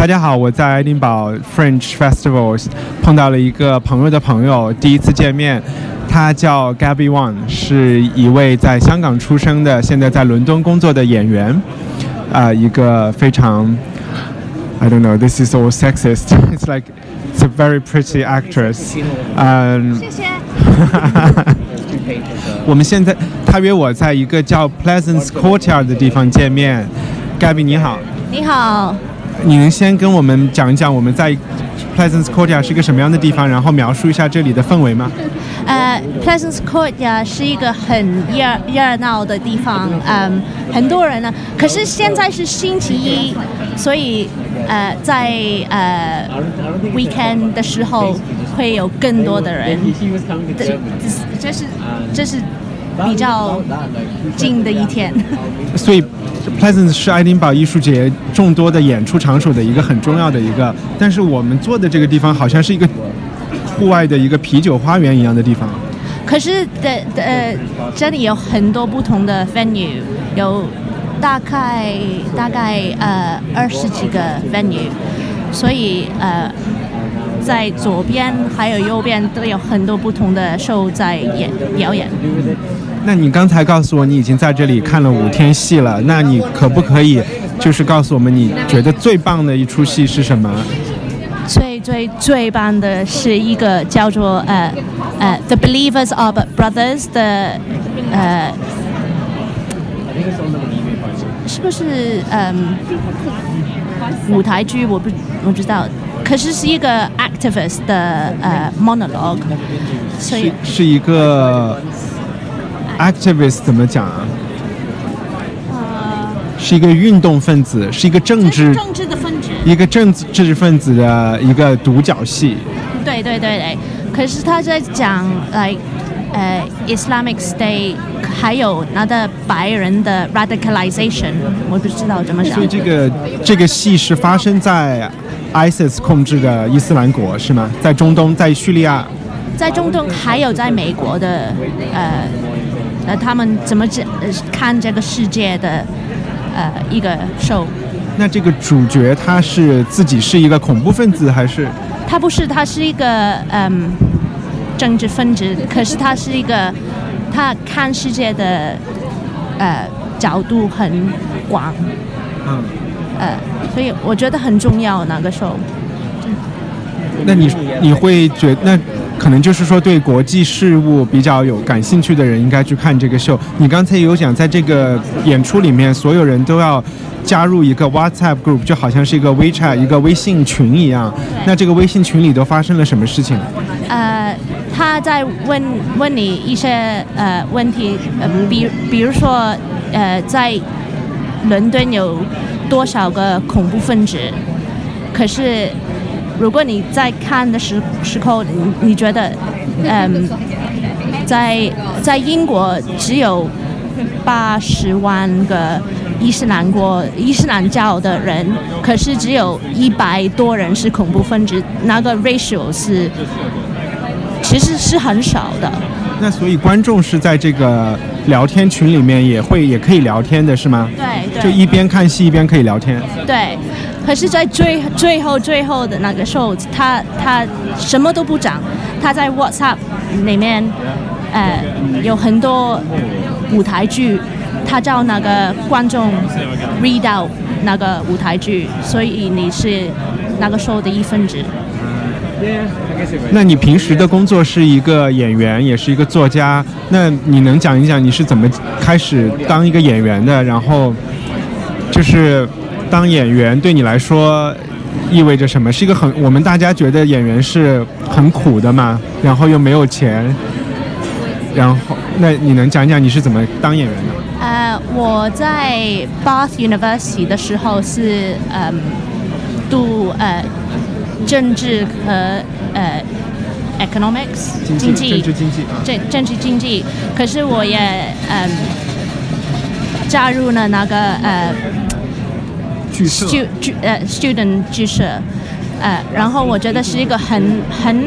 大家好，我在爱丁堡 French Festivals 碰到了一个朋友的朋友，第一次见面。他叫 Gabby Wang，是一位在香港出生的，现在在伦敦工作的演员。啊、一个非常 I don't know, this is all sexist. It's like it's a very pretty actress. 嗯、谢谢。我们现在他约我在一个叫 Pleasance Courtyard 的地方见面。Gabby 你好，你好，你能先跟我们讲一讲我们在 Pleasance Courtyard 是一个什么样的地方，然后描述一下这里的氛围吗？呃，Pleasance Courtyard 是一个很热热闹的地方，嗯，很多人呢。可是现在是星期一，所以呃，在呃 weekend 的时候会有更多的人。这这是这是比较近的一天。所以 Pleasance 是爱丁堡艺术节众多的演出场所的一个很重要的一个，但是我们坐的这个地方好像是一个户外的一个啤酒花园一样的地方。可是的的呃，这里有很多不同的 venue，有大概大概呃二十几个 venue，所以呃，在左边还有右边都有很多不同的 show 在演表演。那你刚才告诉我你已经在这里看了五天戏了，那你可不可以就是告诉我们你觉得最棒的一出戏是什么？最最最棒的是一个叫做呃呃 The Believers of Brothers 的呃，是不是嗯舞台剧？我不我不知道，可是是一个 activist 的呃 monologue，所以是一个 activist 怎么讲啊？是一个运动分子，是一个政治政治的分子。一个政治知识分子的一个独角戏。对对对对，可是他在讲来呃 Islamic State，还有那的白人的 radicalization，我不知道怎么讲所以。这个这个戏是发生在 ISIS 控制的伊斯兰国是吗？在中东，在叙利亚。在中东还有在美国的呃呃，他们怎么这呃看这个世界的呃一个 show。那这个主角他是自己是一个恐怖分子还是？他不是，他是一个嗯政治分子，可是他是一个他看世界的呃角度很广，嗯，呃，所以我觉得很重要那个时候。那你你会觉那可能就是说对国际事务比较有感兴趣的人应该去看这个秀。你刚才有讲，在这个演出里面，所有人都要加入一个 WhatsApp group，就好像是一个 WeChat 一个微信群一样。那这个微信群里都发生了什么事情？呃，他在问问你一些呃问题，呃，比比如说呃，在伦敦有多少个恐怖分子？可是如果你在看的时时候，你你觉得，嗯，在在英国只有八十万个伊斯兰国伊斯兰教的人，可是只有一百多人是恐怖分子，那个 ratio 是其实是很少的。那所以观众是在这个聊天群里面也会也可以聊天的是吗？对对就一边看戏一边可以聊天。对，可是，在最最后最后的那个时候，他他什么都不讲，他在 WhatsApp 里面，呃，有很多舞台剧，他叫那个观众 read out 那个舞台剧，所以你是那个 show 的一份子。那你平时的工作是一个演员，也是一个作家。那你能讲一讲你是怎么开始当一个演员的？然后就是当演员对你来说意味着什么？是一个很我们大家觉得演员是很苦的嘛，然后又没有钱。然后，那你能讲讲你是怎么当演员的？呃，我在 Bath University 的时候是嗯读呃政治和呃 economics 经济政治经济啊。政政治经济，可是我也嗯加入了那个呃剧社剧呃 student 剧社，呃，然后我觉得是一个很很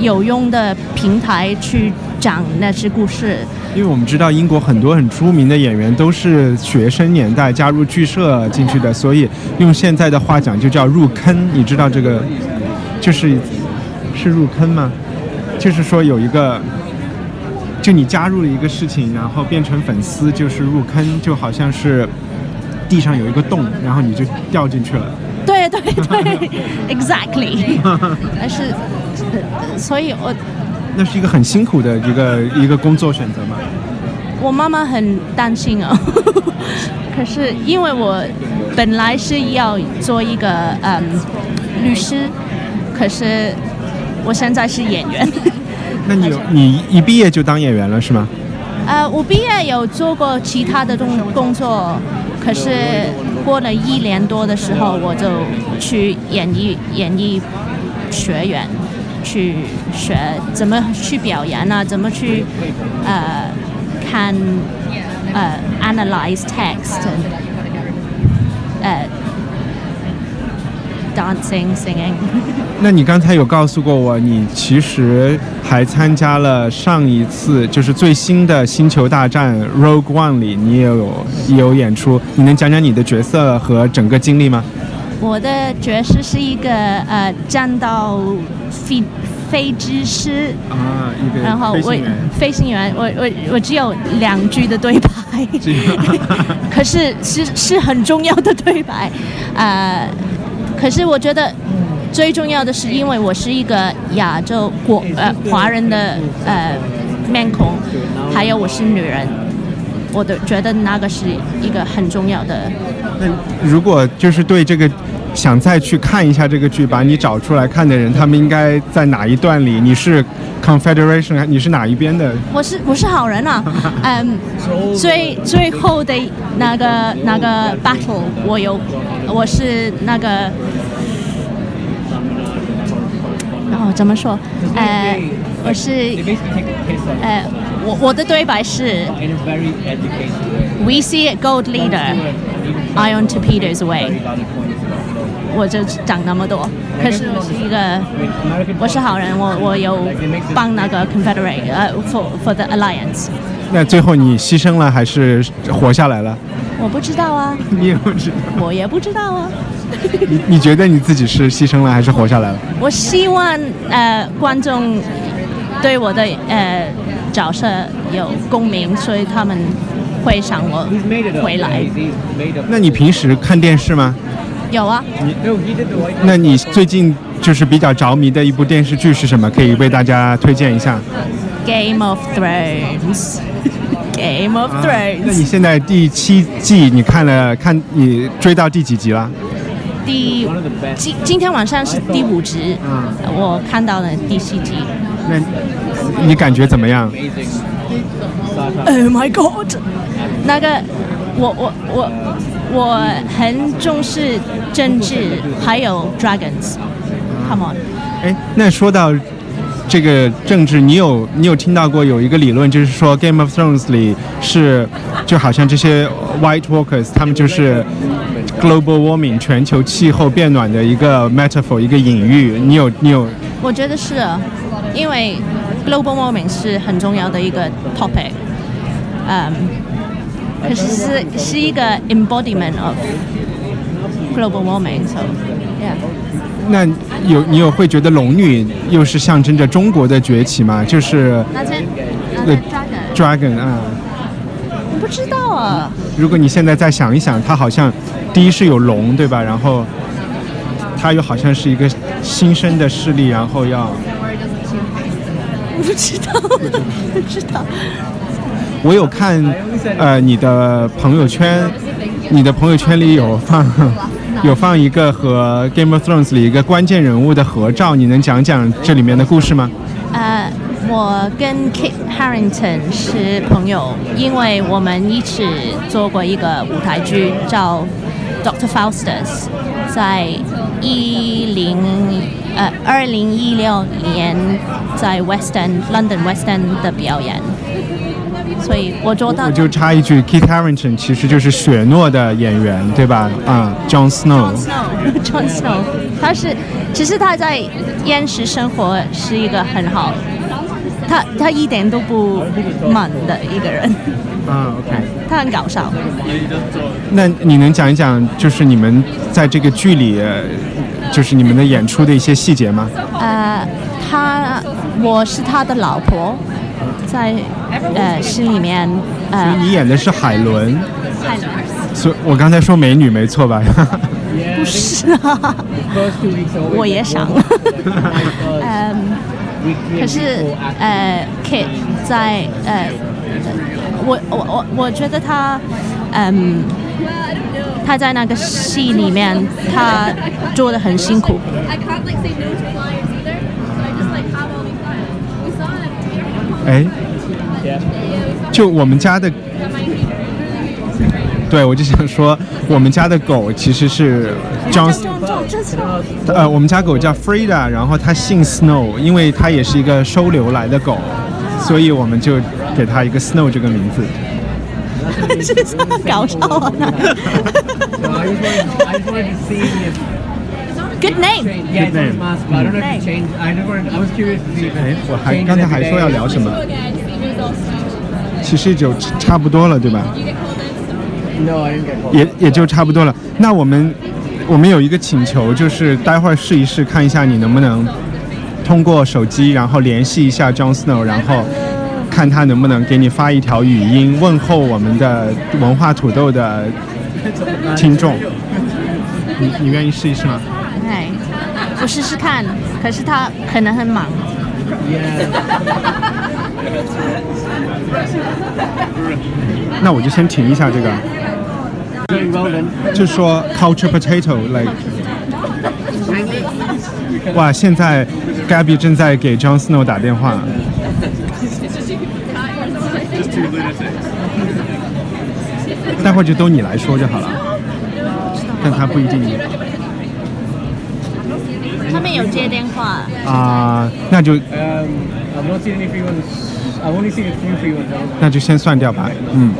有用的平台去讲那些故事。因为我们知道英国很多很出名的演员都是学生年代加入剧社进去的，所以用现在的话讲就叫入坑。你知道这个就是是入坑吗？就是说有一个，就你加入了一个事情，然后变成粉丝，就是入坑，就好像是地上有一个洞，然后你就掉进去了。对对对，exactly。但是，呃所以我那是一个很辛苦的一个一个工作选择嘛。我妈妈很担心哦。可是因为我本来是要做一个嗯律师，可是我现在是演员。那你有你一毕业就当演员了是吗？呃，我毕业有做过其他的工工作，可是过了一年多的时候，我就去演艺演艺学院去学怎么去表演啊，怎么去呃看呃 analyze text，呃 dancing singing。那你刚才有告诉过我，你其实还参加了上一次就是最新的《星球大战》Rogue One 里，你也有也有演出。你能讲讲你的角色和整个经历吗？我的角色是一个呃战斗飞飞机师。啊，一个然后我飞行员。飞行员，我我我只有两句的对白，可是是是很重要的对白，呃，可是我觉得最重要的是，因为我是一个亚洲国呃华人的呃面孔，还有我是女人，我的觉得那个是一个很重要的。那如果就是对这个想再去看一下这个剧，把你找出来看的人，他们应该在哪一段里？你是 Confederation，你是哪一边的？我是我是好人啊，嗯，最最后的那个那个 battle，我有我是那个，然后怎么说？呃，我是呃，我我的对白是 We see it, gold leader, iron torpedoes away。我就讲那么多，可是我是一个，我是好人，我我有帮那个 Confederate，呃，for for the alliance。那最后你牺牲了还是活下来了？我不知道啊，你也不知道。我也不知道啊。你你觉得你自己是牺牲了还是活下来了？我希望呃观众对我的呃角色有共鸣，所以他们会想我回来。那你平时看电视吗？有啊，那你最近就是比较着迷的一部电视剧是什么？可以为大家推荐一下。Game of Thrones。Game of 啊 Thrones。那你现在第七季你看了看你追到第几集了？第今今天晚上是第五集，嗯我看到了第七集。那你感觉怎么样？Oh my god！那个，我我我我很重视政治，还有 dragons。Come on，哎，那说到这个政治，你有你有听到过有一个理论，就是说《Game of Thrones》里是就好像这些 White Walkers，他们就是 global warming 全球气候变暖的一个 metaphor，一个隐喻。你有你有我觉得是啊，因为 global warming 是很重要的一个 topic。嗯，可是是是一个 embodiment of global warming，so yeah。那有你有会觉得龙女又是象征着中国的崛起吗？就是那这那对这 dragon，dragon 啊。我不知道啊。如果你现在再想一想，它好像第一是有龙，对吧？然后它又好像是一个新生的势力，然后要不知道，不知道。我有看呃你的朋友圈，你的朋友圈里有放有放一个和《Game of Thrones》里一个关键人物的合照，你能讲讲这里面的故事吗？呃，我跟 Kit Harrington 是朋友，因为我们一起做过一个舞台剧叫《Doctor Faustus》，在一零呃二零一六年在 West End London West End 的表演，所以我做到我就插一句，Keith Harrington 其实就是雪诺的演员，对吧？啊、j o h n Snow。John Snow，他是其实他在现实生活是一个很好，他他一点都不闷的一个人，啊，OK。他很搞笑。那你能讲一讲，就是你们在这个剧里，呃就是你们的演出的一些细节吗？呃，他我是他的老婆，在呃戏里面所以呃你演的是海伦，海伦所以我刚才说美女没错吧？不是啊，我也想。嗯，可是呃，Kit 在呃，我我我我觉得他嗯。他在那个戏里面，他做的很辛苦。哎，就我们家的，对我就想说，我们家的狗其实是 John，呃，我们家狗叫 Frida，然后它姓 Snow，因为它也是一个收留来的狗，所以我们就给它一个 Snow 这个名字。Good name. 我还刚才还说要聊什么？其实就差不多了，对吧？也也就差不多了。那我们我们有一个请求，就是待会儿试一试，看一下你能不能通过手机，然后联系一下 Jon Snow，然后。看他能不能给你发一条语音问候我们的文化土豆的听众。你你愿意试一试吗？哎，我试试看，可是他可能很忙。那我就先停一下这个.就说 culture potato like。哇，现在 Gabby 正在给 John Snow 打电话。待会儿就都你来说就好了，但他不一定他们有接电话，啊、那就 Um, I've not seen any free ones. I've only seen a few free ones. Um, 那就先算掉吧。嗯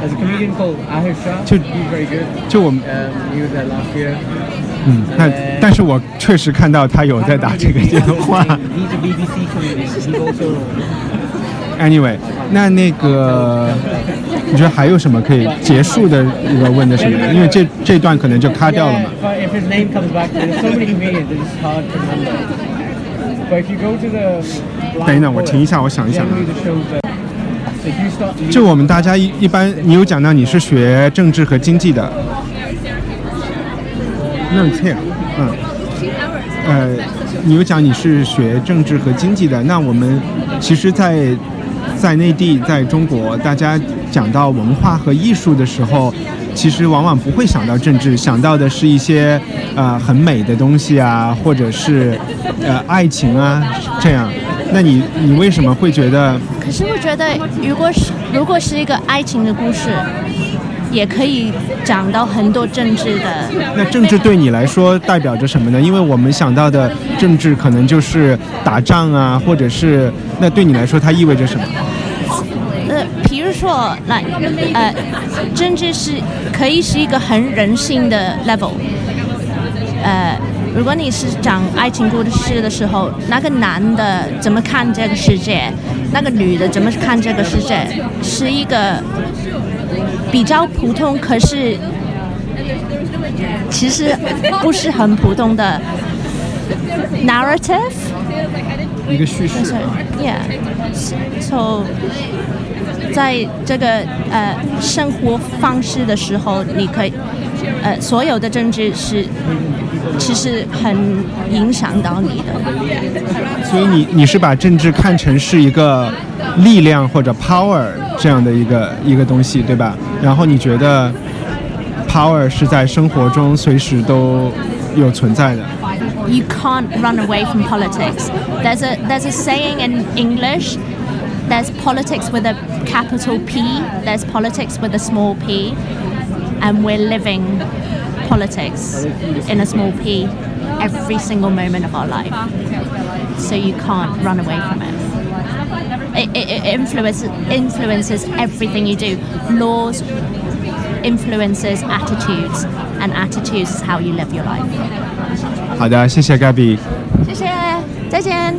，there's a comedian called Ahir Shah. To- He's very good. 就我们 Um, he was there last year. 嗯，那但是我确实看到他有在打这个电话。anyway，那那个，你觉得还有什么可以结束的一个问的什么？因为这这段可能就卡掉了嘛。等一等，我停一下，我想一想啊。就我们大家一一般，你有讲到你是学政治和经济的，那这样，嗯，呃，你有讲你是学政治和经济的，那我们其实，在。在内地，在中国，大家讲到文化和艺术的时候，其实往往不会想到政治，想到的是一些呃很美的东西啊，或者是呃爱情啊这样。那你你为什么会觉得？可是我觉得，如果是如果是一个爱情的故事，也可以讲到很多政治的。那政治对你来说代表着什么呢？因为我们想到的政治可能就是打仗啊，或者是那对你来说它意味着什么？呃，比如说，那，呃，政治是可以是一个很人性的 level。呃，如果你是讲爱情故事的时候，那个男的怎么看这个世界，那个女的怎么看这个世界，是一个比较普通，可是其实不是很普通的 narrative。一个叙事就是。，yeah，so 在这个呃生活方式的时候，你可以呃所有的政治是其实很影响到你的。所以你你是把政治看成是一个力量或者 power 这样的一个一个东西，对吧？然后你觉得 power 是在生活中随时都有存在的。 you can't run away from politics. There's a there's a saying in English. There's politics with a capital P. There's politics with a small p, and we're living politics in a small p every single moment of our life. So you can't run away from it. It, it, it influences influences everything you do. Laws influences attitudes, and attitudes is how you live your life. 好的，谢谢 Gabby。谢谢，再见。